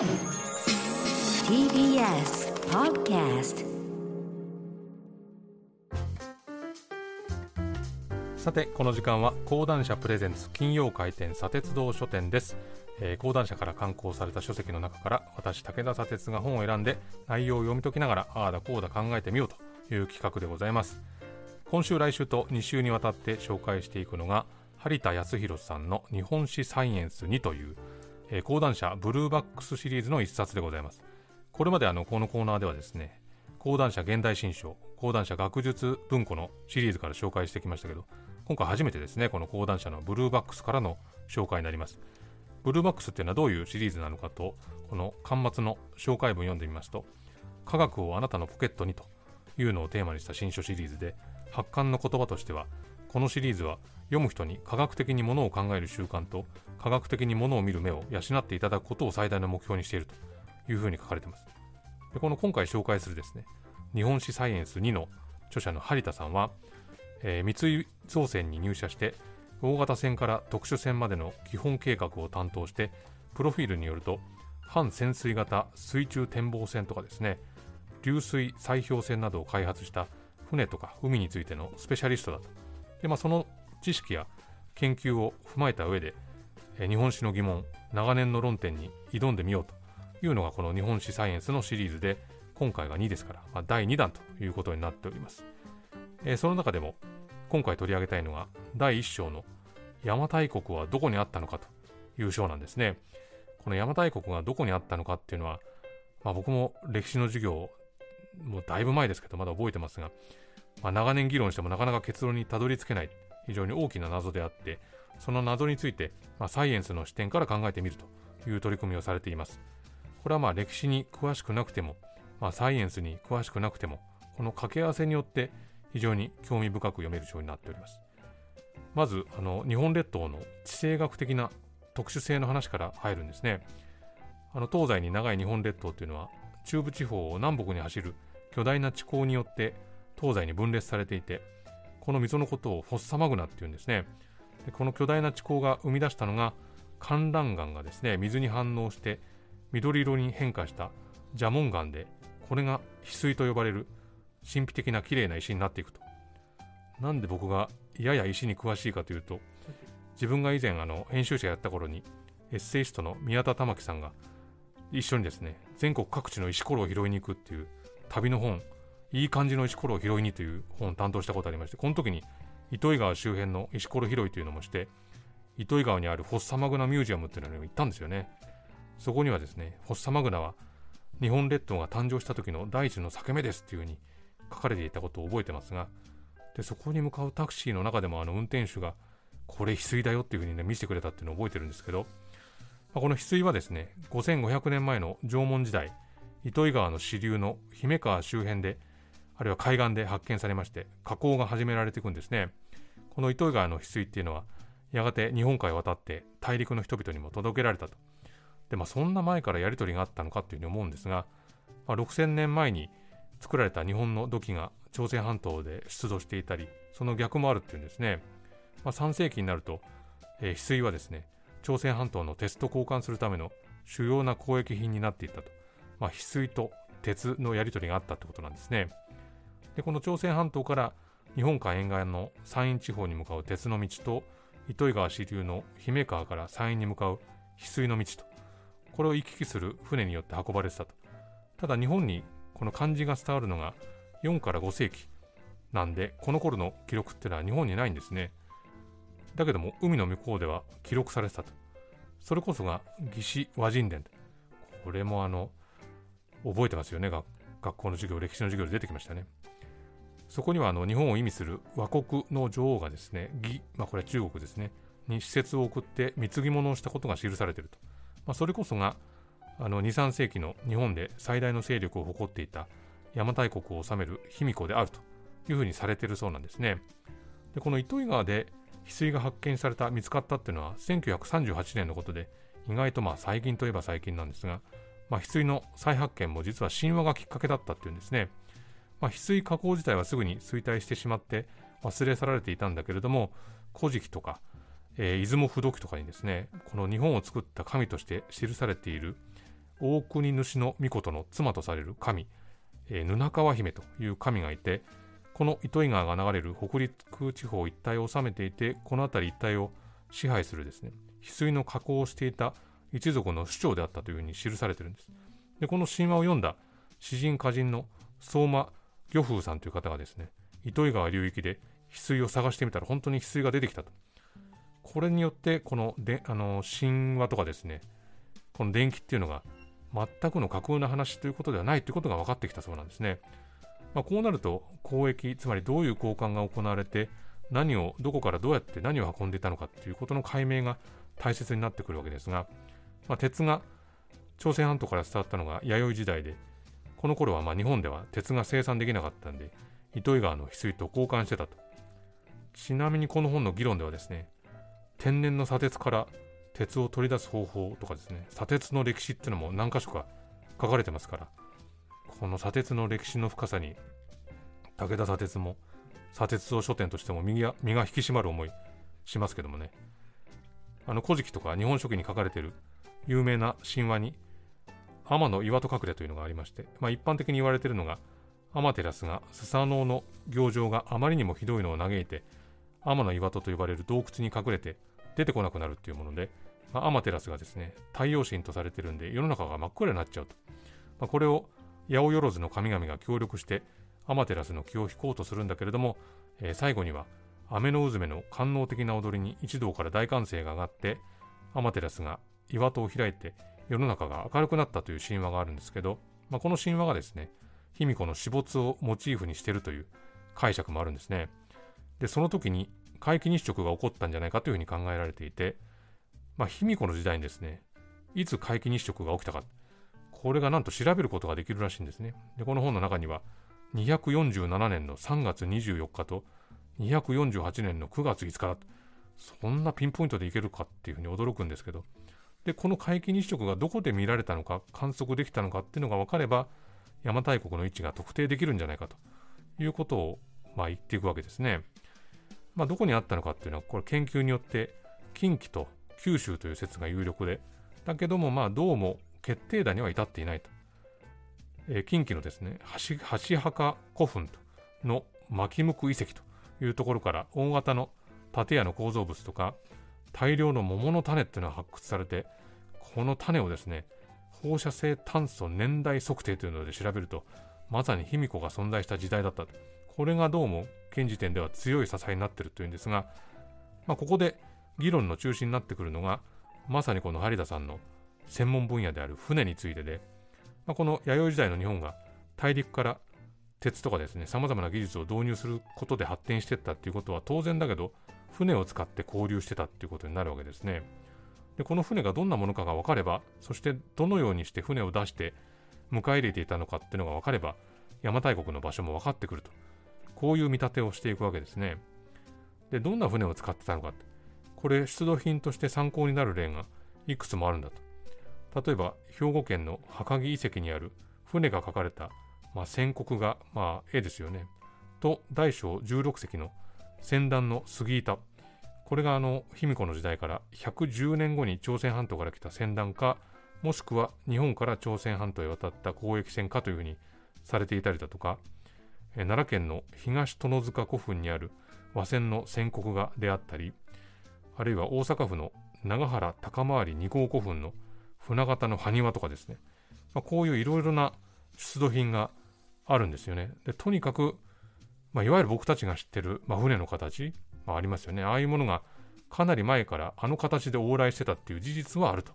TBS Podcast さてこの時間は講談社プレゼンツ金曜回転砂鉄道書店です、えー、講談社から刊行された書籍の中から私武田砂鉄が本を選んで内容を読み解きながらああだこうだ考えてみようという企画でございます。今週来週と2週にわたって紹介していくのが張田康弘さんの日本史サイエンス2という、えー、講談社ブルーバックスシリーズの一冊でございます。これまであのこのコーナーではですね講談社現代新書講談社学術文庫のシリーズから紹介してきましたけど今回初めてですねこの講談社のブルーバックスからの紹介になります。ブルーバックスっていうのはどういうシリーズなのかとこの巻末の紹介文を読んでみますと科学をあなたのポケットにというのをテーマにした新書シリーズで発刊の言葉としてはこのシリーズは読む人に科学的にものを考える習慣と科学的にものを見る目を養っていただくことを最大の目標にしているというふうに書かれています。でこの今回紹介するですね日本史サイエンス2の著者の張田さんは、えー、三井造船に入社して大型船から特殊船までの基本計画を担当してプロフィールによると半潜水型水中展望船とかですね流水砕氷船などを開発した船とか海についてのスペシャリストだと。で、まあ、その知識や研究を踏まえた上で、日本史の疑問長年の論点に挑んでみようというのがこの日本史サイエンスのシリーズで今回が2ですから、まあ、第2弾ということになっております、その中でも今回取り上げたいのが第1章の邪馬台国はどこにあったのかという章なんですね。この邪馬台国がどこにあったのかっていうのは、まあ、僕も歴史の授業もうだいぶ前ですけどまだ覚えてますが、まあ、長年議論してもなかなか結論にたどり着けない。非常に大きな謎であってその謎について、まあ、サイエンスの視点から考えてみるという取り組みをされていますこれはまあ歴史に詳しくなくても、まあ、サイエンスに詳しくなくても、この掛け合わせによって非常に興味深く読める章になっております。まず、あの日本列島の地政学的な特殊性の話から入るんですね。あの東西に長い日本列島というのは、中部地方を南北に走る巨大な地溝によって東西に分裂されていて、この溝のことをフォッサマグナっていうんですね。でこの巨大な地溝が生み出したのが、観覧岩がですね、水に反応して緑色に変化した蛇紋岩でこれが翡翠と呼ばれる神秘的な綺麗な石になっていくとなんで僕がやや石に詳しいかというと自分が以前あの編集者やった頃にエッセイストの宮田玉樹さんが一緒にですね全国各地の石ころを拾いに行くっていう旅の本いい感じの石ころを拾いにという本を担当したことありましてこの時に糸魚川周辺の石ころ拾いというのもして糸魚川にあるフォッサマグナミュージアムっていうのに行ったんですよね。そこにはですね、フォッサマグナは日本列島が誕生した時の第一の裂け目ですっていうふうに書かれていたことを覚えてますが、でそこに向かうタクシーの中でもあの運転手がこれ翡翠だよっていうふうにね見せてくれたっていうのを覚えてるんですけど、まあ、この翡翠はですね5500年前の縄文時代糸魚川の支流の姫川周辺であるいは海岸で発見されまして加工が始められていくんですねこの糸魚川の翡翠っていうのはやがて日本海を渡って大陸の人々にも届けられたとで、まあ、そんな前からやり取りがあったのかというふうに思うんですが、まあ、6000年前に作られた日本の土器が朝鮮半島で出土していたり、その逆もあるっていうんですね。まあ、3世紀になると、えー、翡翠はですね、朝鮮半島の鉄と交換するための主要な交易品になっていったと。まあ、翡翠と鉄のやり取りがあったってことなんですね。で、この朝鮮半島から日本海沿岸の山陰地方に向かう鉄の道と、糸魚川支流の姫川から山陰に向かう翡翠の道と、これを行き来する船によって運ばれてたと。ただ日本にこの漢字が伝わるのが4から5世紀なんで、この頃の記録ってのは日本にないんですね。だけども海の向こうでは記録されてたと。それこそが義士和人伝。これもあの、覚えてますよね。学校の授業、歴史の授業で出てきましたね。そこにはあの日本を意味する和国の女王がですね、義、まあこれは中国ですね、に施設を送って貢ぎ物をしたことが記されていると。まあ、それこそがあの2、3世紀の日本で最大の勢力を誇っていた邪馬台国を治める卑弥呼であるというふうにされているそうなんですね。でこの糸魚川で翡翠が発見された、見つかったっていうのは1938年のことで、意外とまあ最近といえば最近なんですが、まあ、翡翠の再発見も実は神話がきっかけだったっていうんですね。まあ、翡翠加工自体はすぐに衰退してしまって忘れ去られていたんだけれども、古事記とかえー、出雲不動記とかにですね、この日本を作った神として記されている大国主の御事の妻とされる神、えー、布川姫という神がいてこの糸魚川が流れる北陸地方一帯を治めていてこの辺り一帯を支配するですね翡翠の加工をしていた一族の首長であったというふうに記されているんです。でこの神話を読んだ詩人歌人の相馬漁風さんという方がですね糸魚川流域で翡翠を探してみたら本当に翡翠が出てきたとこれによってこのであの神話とかですねこの電気っていうのが全くの架空な話ということではないということが分かってきたそうなんですね。まあ、こうなると交易つまりどういう交換が行われて何をどこからどうやって何を運んでいたのかということの解明が大切になってくるわけですが、まあ、鉄が朝鮮半島から伝わったのが弥生時代でこの頃はま日本では鉄が生産できなかったんで糸魚川の翡翠と交換してたと。ちなみにこの本の議論ではですね天然の砂鉄から鉄を取り出す方法とかですね砂鉄の歴史っていうのも何箇所か書かれてますからこの砂鉄の歴史の深さに武田砂鉄も砂鉄道書店としても身が身が引き締まる思いしますけどもね。あの古事記とか日本書紀に書かれてる有名な神話に天の岩戸隠れというのがありまして、まあ、一般的に言われているのが天照がスサノオの行状があまりにもひどいのを嘆いて天の岩戸と呼ばれる洞窟に隠れて出てこなくなるっていうもので、まあ、アマテラスがですね、太陽神とされているんで、世の中が真っ暗になっちゃうと。まあ、これを八百万の神々が協力して、アマテラスの気を引こうとするんだけれども、えー、最後には、雨の渦めの官能的な踊りに一同から大歓声が上がって、アマテラスが岩戸を開いて、世の中が明るくなったという神話があるんですけど、まあ、この神話がですね、卑弥呼の死没をモチーフにしているという解釈もあるんですね。で、その時に皆既日食が起こったんじゃないかというふうに考えられていて、卑弥呼の時代にですね、いつ皆既日食が起きたか、これがなんと調べることができるらしいんですね。で、この本の中には、247年の3月24日と、248年の9月5日だと、そんなピンポイントでいけるかっていうふうに驚くんですけど、で、この皆既日食がどこで見られたのか、観測できたのかっていうのが分かれば、邪馬台国の位置が特定できるんじゃないかということを、まあ、言っていくわけですね。まあ、どこにあったのかっていうのは、これ研究によって近畿と九州という説が有力で、だけどもまあどうも決定打には至っていないと。えー、近畿のですね、橋墓古墳の巻向遺跡というところから大型の建屋の構造物とか大量の桃の種っていうのが発掘されて、この種をですね、放射性炭素年代測定というので調べると、まさに卑弥呼が存在した時代だった。これがどうも現時点では強い支えになっているというんですが、まあ、ここで議論の中心になってくるのがまさにこの有田さんの専門分野である船についてで、まあ、この弥生時代の日本が大陸から鉄とかですねさまざまな技術を導入することで発展していったっていうことは当然だけど船を使って交流してたっていうことになるわけですねでこの船がどんなものかが分かればそしてどのようにして船を出して迎え入れていたのかっていうのが分かれば邪馬台国の場所も分かってくるとこういう見立てをしていくわけですね。で、どんな船を使ってたのか。これ、出土品として参考になる例がいくつもあるんだと。例えば、兵庫県の墓木遺跡にある船が描かれた、まあ、宣告が、まあ、絵ですよね。と、大小16隻の船団の杉板。これがあの、卑弥呼の時代から110年後に朝鮮半島から来た船団か、もしくは日本から朝鮮半島へ渡った交易船かというふうにされていたりだとか、奈良県の東殿塚古墳にある和船の宣告画であったり、あるいは大阪府の長原高回り2号古墳の船形の埴輪とかですね、まあ、こういういろいろな出土品があるんですよね。でとにかく、まあ、いわゆる僕たちが知ってる、まあ、船の形、まあ、ありますよね。ああいうものがかなり前からあの形で往来してたっていう事実はあると。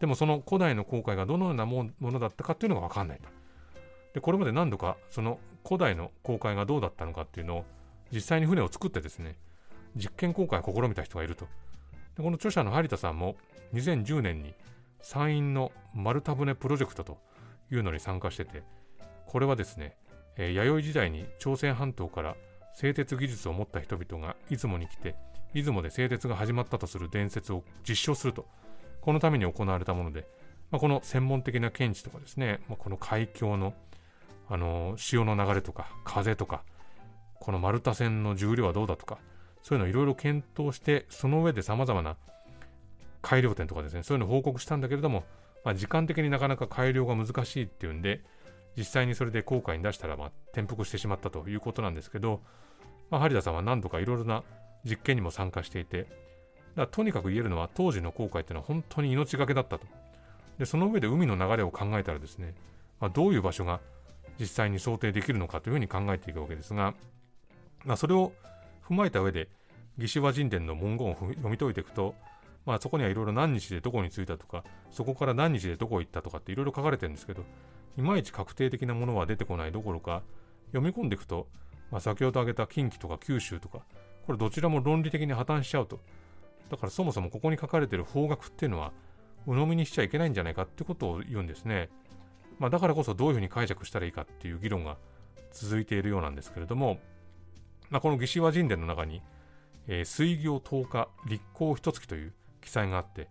でもその古代の航海がどのようなものだったかっていうのが分かんないと。でこれまで何度かその古代の航海がどうだったのかっていうのを実際に船を作ってですね実験航海を試みた人がいるとでこの著者の張田さんも2010年に山陰の丸太船プロジェクトというのに参加しててこれはですね、え、弥生時代に朝鮮半島から製鉄技術を持った人々が出雲に来て出雲で製鉄が始まったとする伝説を実証するとこのために行われたもので、まあ、この専門的な見地とかですね、まあ、この海峡のあの潮の流れとか風とかこの丸太線の重量はどうだとかそういうのをいろいろ検討してその上でさまざまな改良点とかですねそういうのを報告したんだけれどもまあ、時間的になかなか改良が難しいっていうんで、実際にそれで航海に出したら、まあ、転覆してしまったということなんですけど、まあ、張田さんは何度かいろいろな実験にも参加していて、だとにかく言えるのは当時の航海っていうのは本当に命がけだったと。で、その上で海の流れを考えたらですね、まあ、どういう場所が実際に想定できるのかというふうに考えていくわけですが、まあ、それを踏まえた上で、義手話神殿の文言を読み解いていくと、まあ、そこにはいろいろ何日でどこに着いたとか、そこから何日でどこ行ったとかっていろいろ書かれてるんですけど、いまいち確定的なものは出てこないどころか、読み込んでいくと、まあ、先ほど挙げた近畿とか九州とか、これどちらも論理的に破綻しちゃうと。だからそもそもここに書かれてる方角っていうのは、鵜呑みにしちゃいけないんじゃないかってことを言うんですね。まあ、だからこそどういうふうに解釈したらいいかっていう議論が続いているようなんですけれども、まあ、この義手話神殿の中に、えー、水行10日、立候一月という記載があって、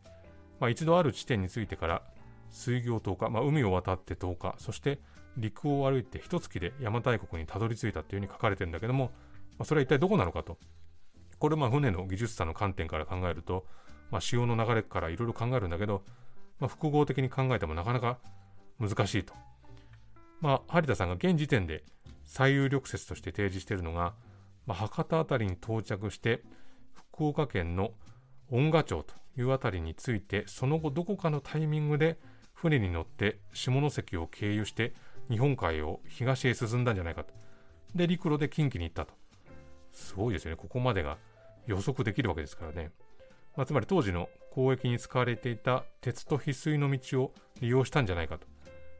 まあ、一度ある地点についてから水行10日、まあ、海を渡って10日、そして陸を歩いて一月で邪馬台国にたどり着いたというふうに書かれてるんだけども、まあ、それは一体どこなのかと。これまあ船の技術者の観点から考えると、まあ、潮の流れからいろいろ考えるんだけど、まあ、複合的に考えてもなかなか難しいと。まあ、張田さんが現時点で最有力説として提示しているのが、まあ、博多辺りに到着して福岡県の恩賀町という辺りについてその後どこかのタイミングで船に乗って下関を経由して日本海を東へ進んだんじゃないかと。で、陸路で近畿に行ったと。すごいですよね。ここまでが予測できるわけですからね。まあ、つまり当時の交易に使われていた鉄と翡翠の道を利用したんじゃないかと。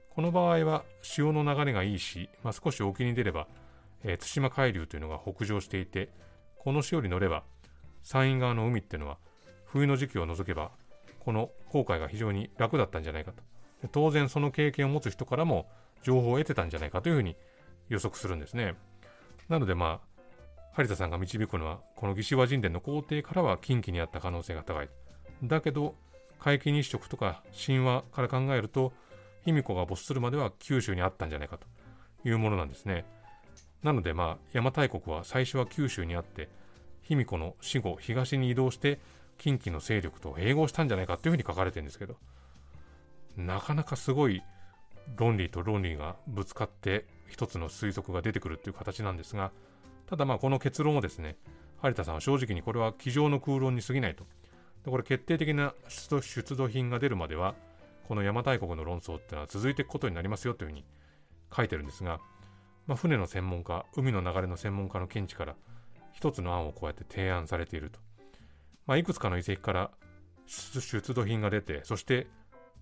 この場合は潮の流れがいいし、まあ、少し沖に出れば、えー、対馬海流というのが北上していて、この潮に乗れば山陰側の海っていうのは冬の時期を除けばこの航海が非常に楽だったんじゃないかと。当然その経験を持つ人からも情報を得てたんじゃないかというふうに予測するんですね。なのでまあ、張田さんが導くのは、この義手話神殿の皇帝からは近畿にあった可能性が高い。だけど、皆既日食とか神話から考えると、卑弥呼が没するまでは九州にあったんじゃないかというものなんですね。なのでまあ、邪馬台国は最初は九州にあって、卑弥呼の死後、東に移動して、近畿の勢力と併合したんじゃないかというふうに書かれてるんですけど、なかなかすごい論理と論理がぶつかって一つの推測が出てくるっていう形なんですが、ただまあこの結論をですね、張田さんは正直にこれは机上の空論に過ぎないと。でこれ決定的な出土品が出るまでは、この邪馬台国の論争っていうのは続いていくことになりますよというふうに書いてるんですが、まあ、船の専門家、海の流れの専門家の見地から一つの案をこうやって提案されていると。まあ、いくつかの遺跡から出土品が出て、そして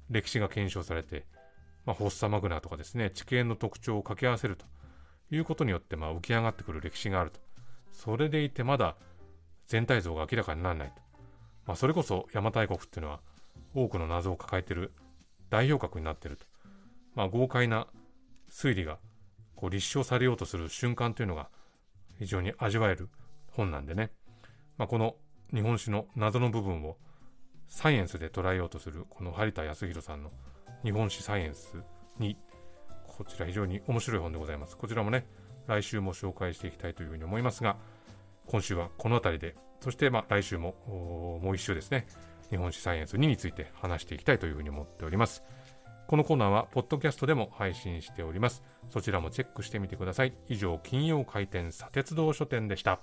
歴史が検証されて、まあ、フォッサマグナとかですね、地形の特徴を掛け合わせるということによって、まあ、浮き上がってくる歴史があると。それでいて、まだ全体像が明らかにならないと。まあ、それこそ邪馬台国っていうのは、多くの謎を抱えている代表格になっていると。まあ、豪快な推理がこう立証されようとする瞬間というのが非常に味わえる本なんでね。まあ、この日本史の謎の部分をサイエンスで捉えようとするこの張田康弘さんの日本史サイエンスにこちら非常に面白い本でございます。こちらもね、来週も紹介していきたいというふうに思いますが、今週はこの辺りで、そしてまあ来週ももう一週ですね、日本史サイエンス2について話していきたいというふうに思っております。このコーナーは、ポッドキャストでも配信しております。そちらもチェックしてみてください。以上、金曜回転砂鉄道書店でした。